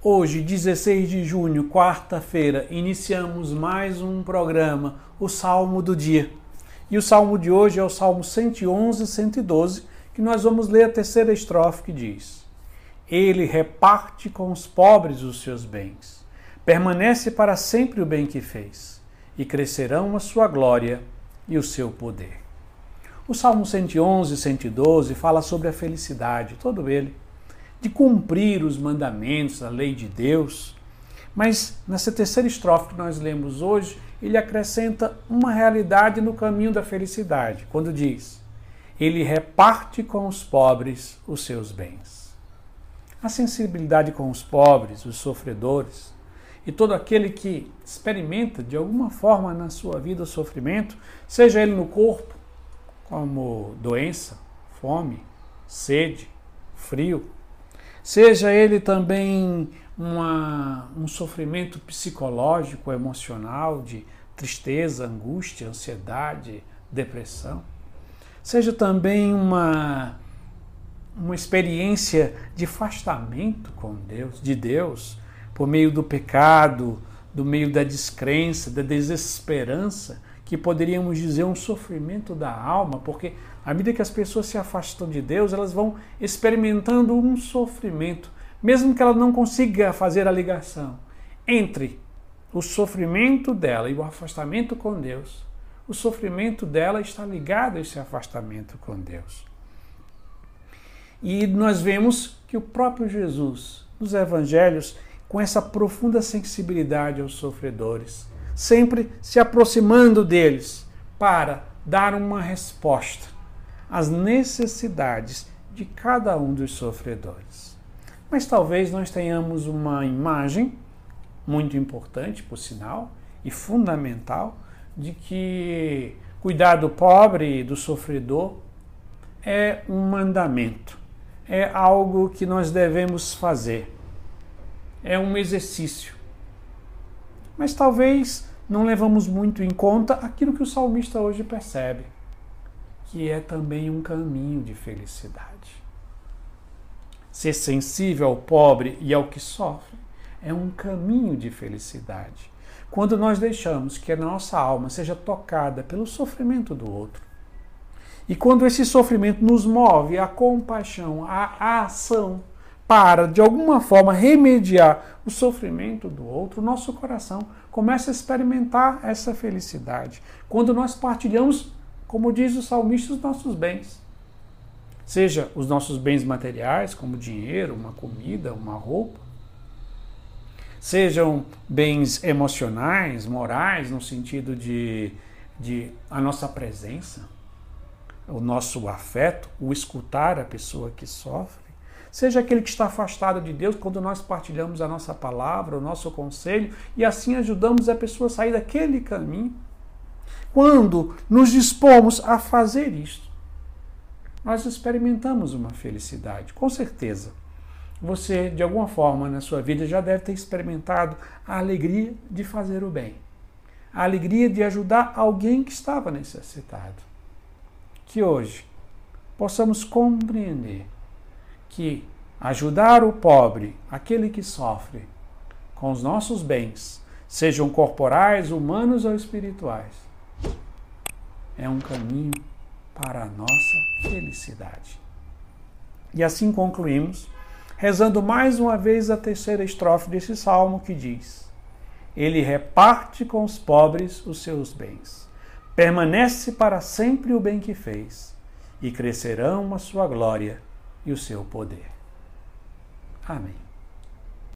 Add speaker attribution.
Speaker 1: Hoje, 16 de junho, quarta-feira, iniciamos mais um programa, o Salmo do Dia. E o salmo de hoje é o Salmo 111 e 112, que nós vamos ler a terceira estrofe que diz: Ele reparte com os pobres os seus bens, permanece para sempre o bem que fez, e crescerão a sua glória e o seu poder. O Salmo 111 e 112 fala sobre a felicidade, todo ele de cumprir os mandamentos, a lei de Deus. Mas nessa terceira estrofe que nós lemos hoje, ele acrescenta uma realidade no caminho da felicidade, quando diz: Ele reparte com os pobres os seus bens. A sensibilidade com os pobres, os sofredores, e todo aquele que experimenta de alguma forma na sua vida o sofrimento, seja ele no corpo, como doença, fome, sede, frio, seja ele também uma, um sofrimento psicológico, emocional, de tristeza, angústia, ansiedade, depressão, seja também uma, uma experiência de afastamento com Deus, de Deus, por meio do pecado, do meio da descrença, da desesperança, que poderíamos dizer um sofrimento da alma, porque à medida que as pessoas se afastam de Deus, elas vão experimentando um sofrimento, mesmo que ela não consiga fazer a ligação entre o sofrimento dela e o afastamento com Deus. O sofrimento dela está ligado a esse afastamento com Deus. E nós vemos que o próprio Jesus, nos evangelhos, com essa profunda sensibilidade aos sofredores, sempre se aproximando deles para dar uma resposta às necessidades de cada um dos sofredores. Mas talvez nós tenhamos uma imagem muito importante, por sinal, e fundamental, de que cuidar do pobre e do sofredor é um mandamento, é algo que nós devemos fazer, é um exercício. Mas talvez não levamos muito em conta aquilo que o salmista hoje percebe, que é também um caminho de felicidade. Ser sensível ao pobre e ao que sofre é um caminho de felicidade. Quando nós deixamos que a nossa alma seja tocada pelo sofrimento do outro, e quando esse sofrimento nos move à compaixão, à ação, para, de alguma forma, remediar o sofrimento do outro, nosso coração começa a experimentar essa felicidade. Quando nós partilhamos, como diz o salmista, os nossos bens. Seja os nossos bens materiais, como dinheiro, uma comida, uma roupa, sejam bens emocionais, morais, no sentido de, de a nossa presença, o nosso afeto, o escutar a pessoa que sofre Seja aquele que está afastado de Deus quando nós partilhamos a nossa palavra, o nosso conselho e assim ajudamos a pessoa a sair daquele caminho. Quando nos dispomos a fazer isto, nós experimentamos uma felicidade, com certeza. Você, de alguma forma na sua vida, já deve ter experimentado a alegria de fazer o bem, a alegria de ajudar alguém que estava necessitado. Que hoje possamos compreender que ajudar o pobre, aquele que sofre, com os nossos bens, sejam corporais, humanos ou espirituais, é um caminho para a nossa felicidade. E assim concluímos, rezando mais uma vez a terceira estrofe desse salmo que diz: Ele reparte com os pobres os seus bens, permanece para sempre o bem que fez, e crescerão a sua glória e o seu poder. Amém.